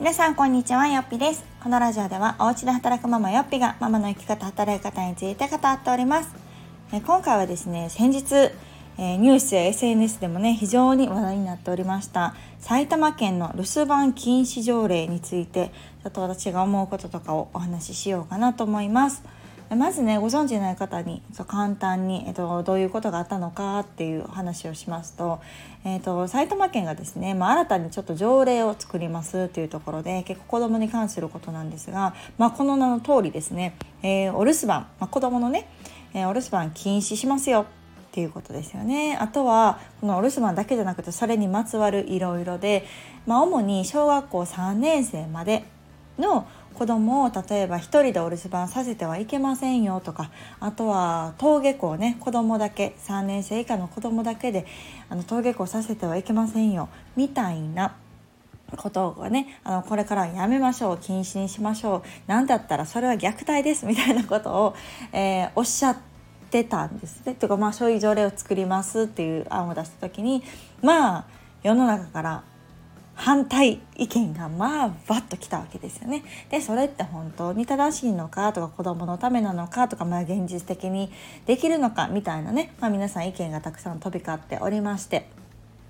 皆さんこんにちはよっぴです。このラジオではお家で働くママよっぴがママの生き方働き方について語っております。え今回はですね先日えニュースや SNS でもね非常に話題になっておりました埼玉県の留守番禁止条例についてちょっと私が思うこととかをお話ししようかなと思います。まずねご存知ない方に簡単に、えっと、どういうことがあったのかっていう話をしますと,、えっと、埼玉県がですね、まあ、新たにちょっと条例を作りますというところで結構子どもに関することなんですが、まあ、この名の通りですね、えー、お留守番、まあ、子どものね、えー、お留守番禁止しますよっていうことですよね。あとはこのお留守番だけじゃなくてそれにまつわるいろいろで、まあ、主に小学校3年生までの子供を例えば1人でお留守番させてはいけませんよとかあとは登下校ね子供だけ3年生以下の子供だけであの登下校させてはいけませんよみたいなことがねあのこれからやめましょう禁止にしましょう何だったらそれは虐待ですみたいなことを、えー、おっしゃってたんですね。というかまあそういう条例を作りますっていう案を出した時にまあ世の中から反対意見がまあバッときたわけですよね。でそれって本当に正しいのかとか子どものためなのかとか、まあ、現実的にできるのかみたいなね、まあ、皆さん意見がたくさん飛び交っておりまして。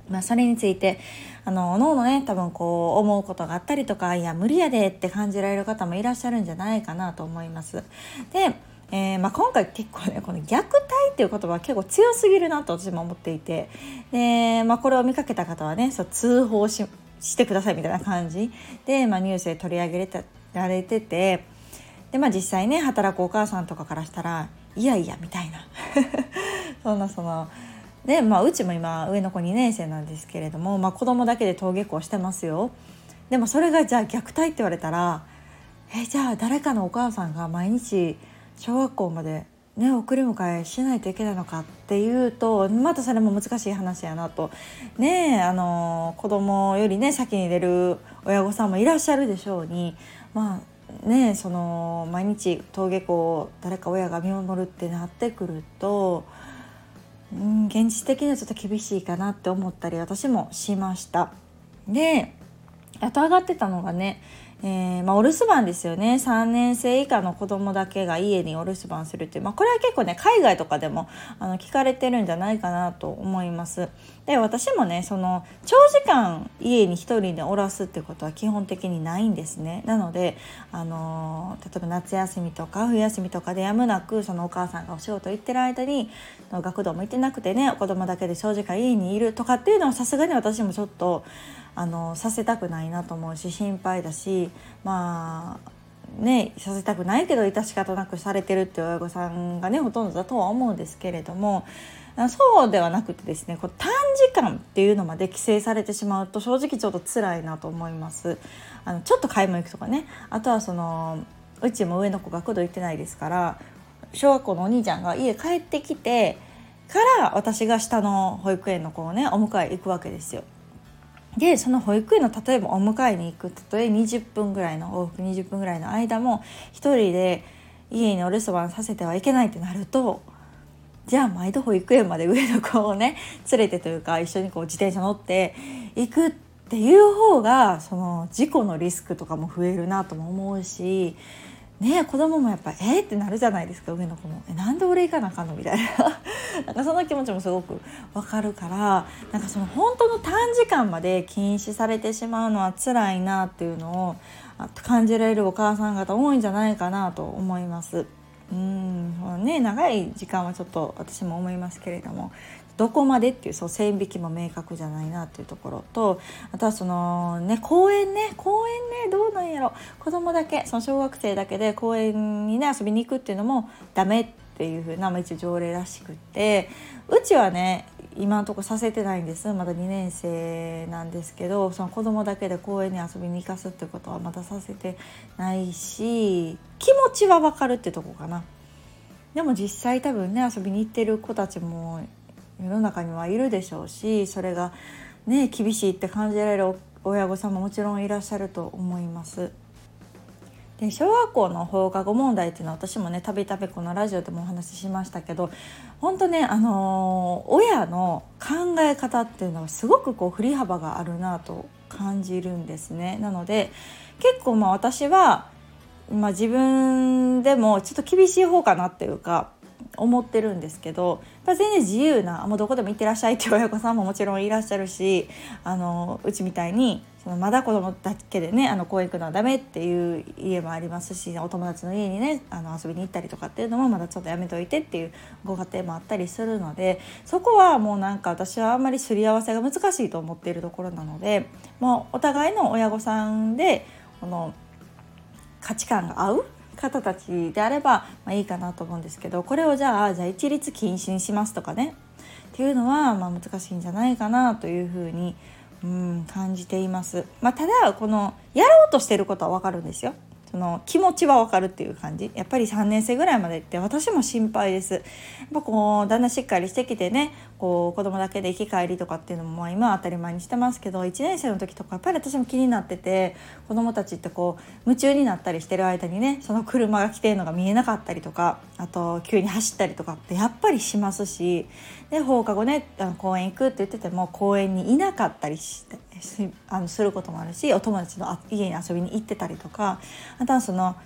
まあ、それについてあの脳のね多分こう思うことがあったりとかいや無理やでって感じられる方もいらっしゃるんじゃないかなと思います。でえー、まあ、今回結構ねこの虐待っていう言葉は結構強すぎるなと私も思っていてで、まあ、これを見かけた方はねそう通報ししてくださいみたいな感じ。で、まあ、ニュースで取り上げられててで、まあ、実際ね働くお母さんとかからしたらいやいやみたいな。そんなそので、まあ、うちも今上の子2年生なんですけれども、まあ、子供だけで登下校してますよ。でもそれがじゃあ虐待って言われたらえじゃあ誰かのお母さんが毎日小学校までね、送り迎えしないといけないのかっていうとまたそれも難しい話やなとねあの子供よりね先に出る親御さんもいらっしゃるでしょうにまあねその毎日登下校を誰か親が見守るってなってくると、うん、現実的にはちょっと厳しいかなって思ったり私もしました。であと上がってたのがねえー、まあ、お留守番ですよね3年生以下の子供だけが家にお留守番するっていう、まあ、これは結構ね海外とかでもあの聞かれてるんじゃないかなと思います。で私もねその長時間家に1人でおらすってことは基本的にないんですね。なので、あのー、例えば夏休みとか冬休みとかでやむなくそのお母さんがお仕事行ってる間に学童も行ってなくてね子供だけで長時間家にいるとかっていうのはさすがに私もちょっとあのさせたくないなと思うし心配だしまあねさせたくないけど致し方なくされてるっていう親御さんがねほとんどだとは思うんですけれどもそうではなくてですねこう短時間っていうのまで規制されてしまうと正直ちょっと辛いなと思います。あのちょっと買い物行くとかねあとはそのうちも上の子学童行ってないですから小学校のお兄ちゃんが家帰ってきてから私が下の保育園の子をねお迎え行くわけですよ。でその保育園の例えばお迎えに行くたとえ20分ぐらいの往復20分ぐらいの間も1人で家にお留守番させてはいけないってなるとじゃあ毎度保育園まで上の子をね 連れてというか一緒にこう自転車乗って行くっていう方がその事故のリスクとかも増えるなとも思うしね子供もやっぱえー、ってなるじゃないですか上の子も。えなんで俺行かなあかんのみたいな。なんかその気持ちもすごくわかるからなんかその本当の短時間まで禁止されてしまうのは辛いなっていうのを感じられるお母さん方多いんじゃないかなと思います。うんね長い時間はちょっと私も思いますけれども。どこまでっていうそう線引きも明確じゃないなっていうところとあとはそのね公園ね公園ねどうなんやろ子供だけその小学生だけで公園にね遊びに行くっていうのもダメっていう風な、まあ、一応条例らしくってうちはね今のとこさせてないんですまだ2年生なんですけどその子供だけで公園に遊びに行かすってことはまださせてないし気持ちは分かるってとこかな。でも実際多分ね遊びに行ってる子たちも世の中にはいるでしょうしそれがね厳しいって感じられる親御さんももちろんいらっしゃると思います。で小学校の放課後問題っていうのは私もねたびたびこのラジオでもお話ししましたけど本当ねあのー、親の考え方っていうのはすごくこう振り幅があるなと感じるんですね。なので結構まあ私は、まあ、自分でもちょっと厳しい方かなっていうか思ってるんですけど全然自由なもうどこでも行ってらっしゃいっていう親御さんももちろんいらっしゃるしあのうちみたいにそのまだ子供だけでねあの公園行くのはダメっていう家もありますしお友達の家にねあの遊びに行ったりとかっていうのもまだちょっとやめといてっていうご家庭もあったりするのでそこはもうなんか私はあんまりすり合わせが難しいと思っているところなのでもうお互いの親御さんでこの価値観が合う方たちであれば、まあ、いいかなと思うんですけどこれをじゃあじゃあ一律禁止にしますとかねっていうのはまあ難しいんじゃないかなというふうにうん感じています。まあ、ただこのやろうとしてることはわかるんですよ。その気持ちはわかるっていう感じ。やっぱり3年生ぐらいまでって私も心配です。やっぱこうだんだんしっかりしてきてねこう子供だけで行き帰りとかっていうのも今は当たり前にしてますけど1年生の時とかやっぱり私も気になってて子供たちってこう夢中になったりしてる間にねその車が来てるのが見えなかったりとかあと急に走ったりとかってやっぱりしますしで放課後ね公園行くって言ってても公園にいなかったりしてあのすることもあるしお友達の家に遊びに行ってたりとかあとはその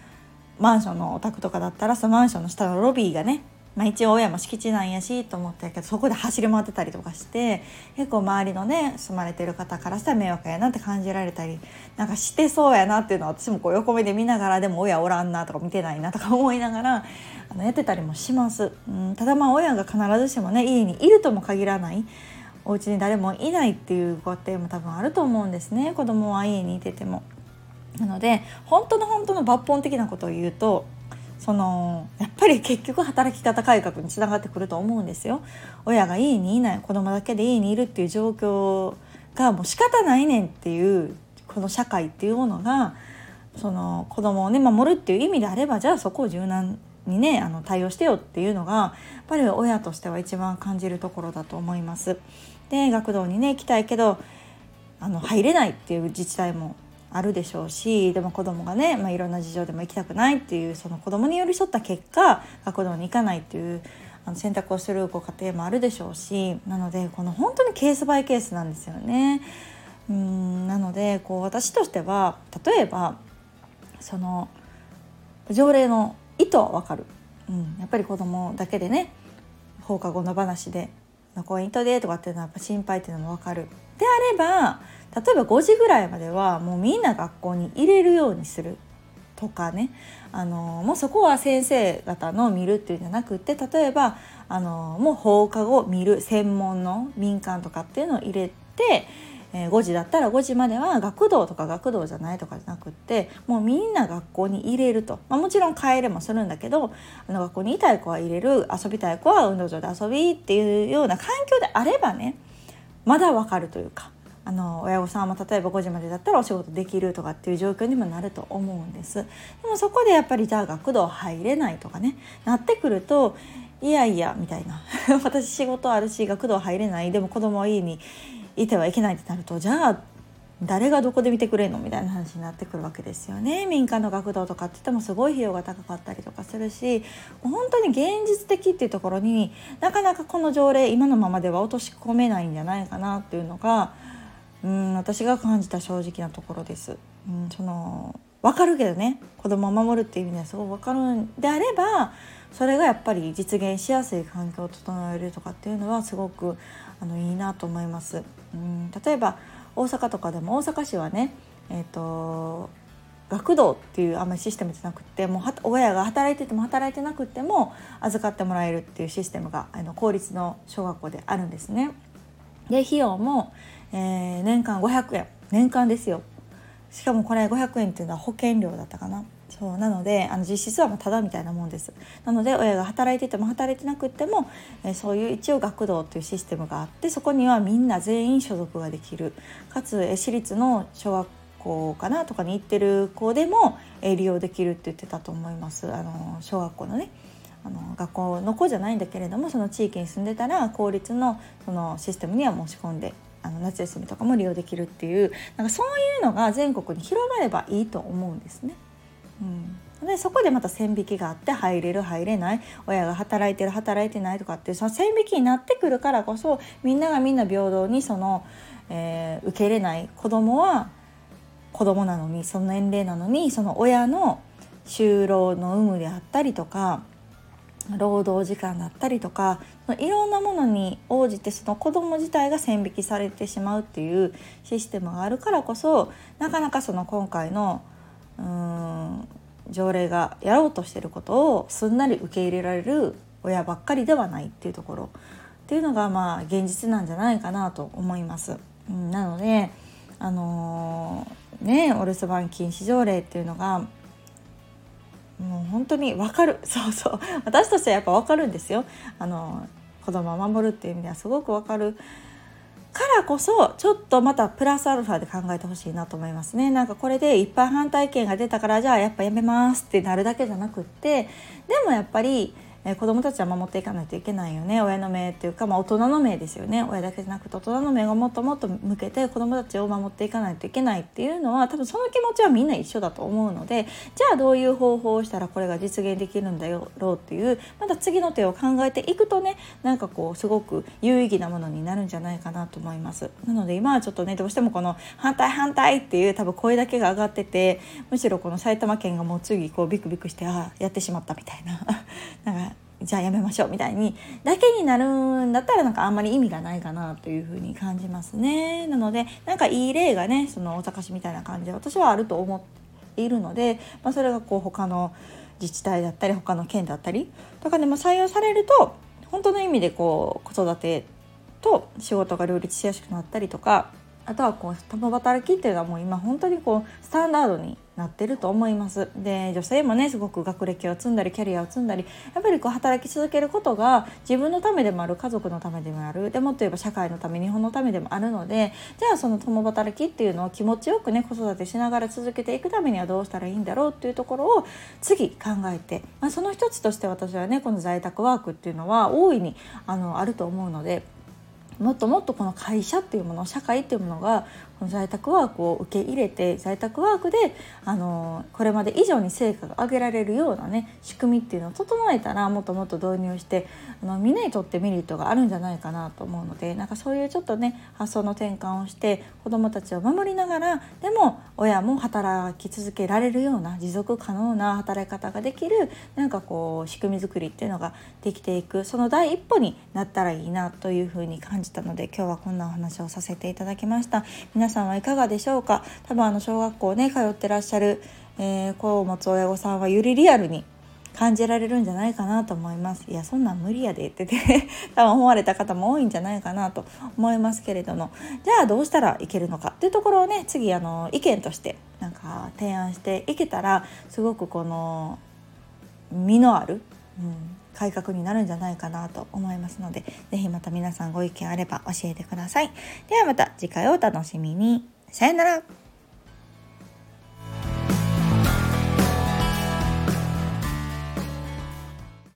マンションのお宅とかだったらそのマンションの下のロビーがねまあ、一応親も敷地なんやしと思ったけどそこで走り回ってたりとかして結構周りのね住まれてる方からしたら迷惑やなって感じられたりなんかしてそうやなっていうのは私もこう横目で見ながらでも親おらんなとか見てないなとか思いながらあのやってたりもします。うん、ただまあ親が必ずしもね家にいるとも限らないお家に誰もいないっていうご家庭も多分あると思うんですね子供は家にいてても。なので本当の本当の抜本的なことを言うとそのやっぱり 結局働き方改革につながってくると思うんですよ。親が家にいない子供だけで家にいるっていう状況がもう仕方ないねんっていうこの社会っていうものがその子供をね守るっていう意味であればじゃあそこを柔軟にねあの対応してよっていうのがやっぱり親としては一番感じるところだと思います。で学童にね行きたいけどあの入れないっていう自治体もあるでしょうしでも子供がね、まあ、いろんな事情でも行きたくないっていうその子供に寄り添った結果学童に行かないっていうあの選択をするご家庭もあるでしょうしなのでこの本当にケースバイケースなんですよね。うんなのでこう私としては例えばその条例の意図は分かる、うん、やっぱり子供だけでね放課後の話で「公園行っとで」とかっていうのはやっぱ心配っていうのも分かる。であれば例えば5時ぐらいまではもうみんな学校に入れるようにするとかねあのもうそこは先生方の見るっていうんじゃなくって例えばあのもう放課後見る専門の民間とかっていうのを入れてえー、5時だったら5時までは学童とか学童じゃないとかじゃなくってもうみんな学校に入れると、まあ、もちろん帰れもするんだけどあの学校にいたい子は入れる遊びたい子は運動場で遊びっていうような環境であればねまだわかるというか。あの親御さんも例えば5時までだったらお仕事できるとかっていう状況にもなると思うんです。でもそこでやっぱりじゃあ学童入れないとかねなってくるといやいやみたいな。私仕事あるし学童入れない。でも子供は家にいてはいけないってなるとじゃあ誰がどこで見てくれんの？みたいな話になってくるわけですよね民間の学童とかって言ってもすごい費用が高かったりとかするし本当に現実的っていうところになかなかこの条例今のままでは落とし込めないんじゃないかなっていうのがうん私が感じた正直なところです。うん、その分かるけどね子供を守るっていう意味ではすごく分かるんであればそれがやっぱり実現しやすい環境を整えるとかっていうのはすごくあのいいなと思います。うん例えば大阪とかでも大阪市はね、えーと、学童っていうあんまりシステムじゃなくてもう親が働いてても働いてなくても預かってもらえるっていうシステムがあの公立の小学校であるんですね。で費用も、えー、年間500円年間ですよしかもこれ500円っていうのは保険料だったかな。そうなのであの実質はもうただみたいなもんです。なので親が働いてても働いてなくっても、えー、そういう一応学童っていうシステムがあってそこにはみんな全員所属ができる。かつ、えー、私立の小学校かなとかに行ってる子でも、えー、利用できるって言ってたと思います。あの小学校のね。あの学校の子じゃないんだけれどもその地域に住んでたら公立のそのシステムには申し込んであの夏休みとかも利用できるっていうなんかそういうのが全国に広がればいいと思うんですね。うん、でそこでまた線引きがあって入れる入れない親が働いてる働いてないとかってその線引きになってくるからこそみんながみんな平等にその、えー、受け入れない子供は子供なのにその年齢なのにその親の就労の有無であったりとか労働時間だったりとかいろんなものに応じてその子ども自体が線引きされてしまうっていうシステムがあるからこそなかなかその今回のうん条例がやろうとしてることをすんなり受け入れられる親ばっかりではないっていうところっていうのがまあ現実なんじゃないかなと思います。うん、なのであのー、ねお留守番禁止条例っていうのがもう本当に分かる。そうそう。私としてはやっぱ分かるんですよ。あの子供を守るっていう意味ではすごく分かる。からこそちょっとまたプラスアルファで考えてほしいなと思いますね。なんかこれで一般反対意見が出たからじゃあやっぱやめますってなるだけじゃなくってでもやっぱりえ子どもたちは守っていかないといけないよね。親の目っていうか、まあ、大人の目ですよね。親だけじゃなくて大人の目がもっともっと向けて子どもたちを守っていかないといけないっていうのは多分その気持ちはみんな一緒だと思うのでじゃあどういう方法をしたらこれが実現できるんだろうっていうまた次の手を考えていくとねなんかこうすごく有意義なものになるんじゃないかなと思います。なので今はちょっとねどうしてもこの反対反対っていう多分声だけが上がっててむしろこの埼玉県がもう次こうビクビクしてああやってしまったみたいな。なんかじゃあやめましょうみたいにだけになるんだったらなんかあんまり意味がないかなというふうに感じますね。なのでなんかいい例がねその大阪市みたいな感じで私はあると思っているので、まあ、それがこう他の自治体だったり他の県だったりとかでも採用されると本当の意味でこう子育てと仕事が両立しやすくなったりとかあとはこう共働きっていうのはもう今本当にこうスタンダードになってると思いますで女性もねすごく学歴を積んだりキャリアを積んだりやっぱりこう働き続けることが自分のためでもある家族のためでもあるでもっと言えば社会のため日本のためでもあるのでじゃあその共働きっていうのを気持ちよくね子育てしながら続けていくためにはどうしたらいいんだろうっていうところを次考えて、まあ、その一つとして私はねこの在宅ワークっていうのは大いにあのあると思うので。もっともっとこの会社っていうもの社会っていうものが在宅ワークを受け入れて在宅ワークであのこれまで以上に成果が上げられるようなね仕組みっていうのを整えたらもっともっと導入してあのみんなにとってメリットがあるんじゃないかなと思うのでなんかそういうちょっとね発想の転換をして子どもたちを守りながらでも親も働き続けられるような持続可能な働き方ができるなんかこう仕組み作りっていうのができていくその第一歩になったらいいなというふうに感じたので今日はこんなお話をさせていただきました。皆さんはいかがでしょうか？多分あの小学校ね通ってらっしゃる、えー、子を持つ親御さんはよりリアルに感じられるんじゃないかなと思います。いやそんなん無理やでってて 多分思われた方も多いんじゃないかなと思いますけれども。じゃあどうしたらいけるのかっていうところをね次あの意見としてなんか提案していけたらすごくこの実のある、うん、改革になるんじゃないかなと思いますので是非また皆さんご意見あれば教えてください。ではまた次回をお楽しみに。さよなら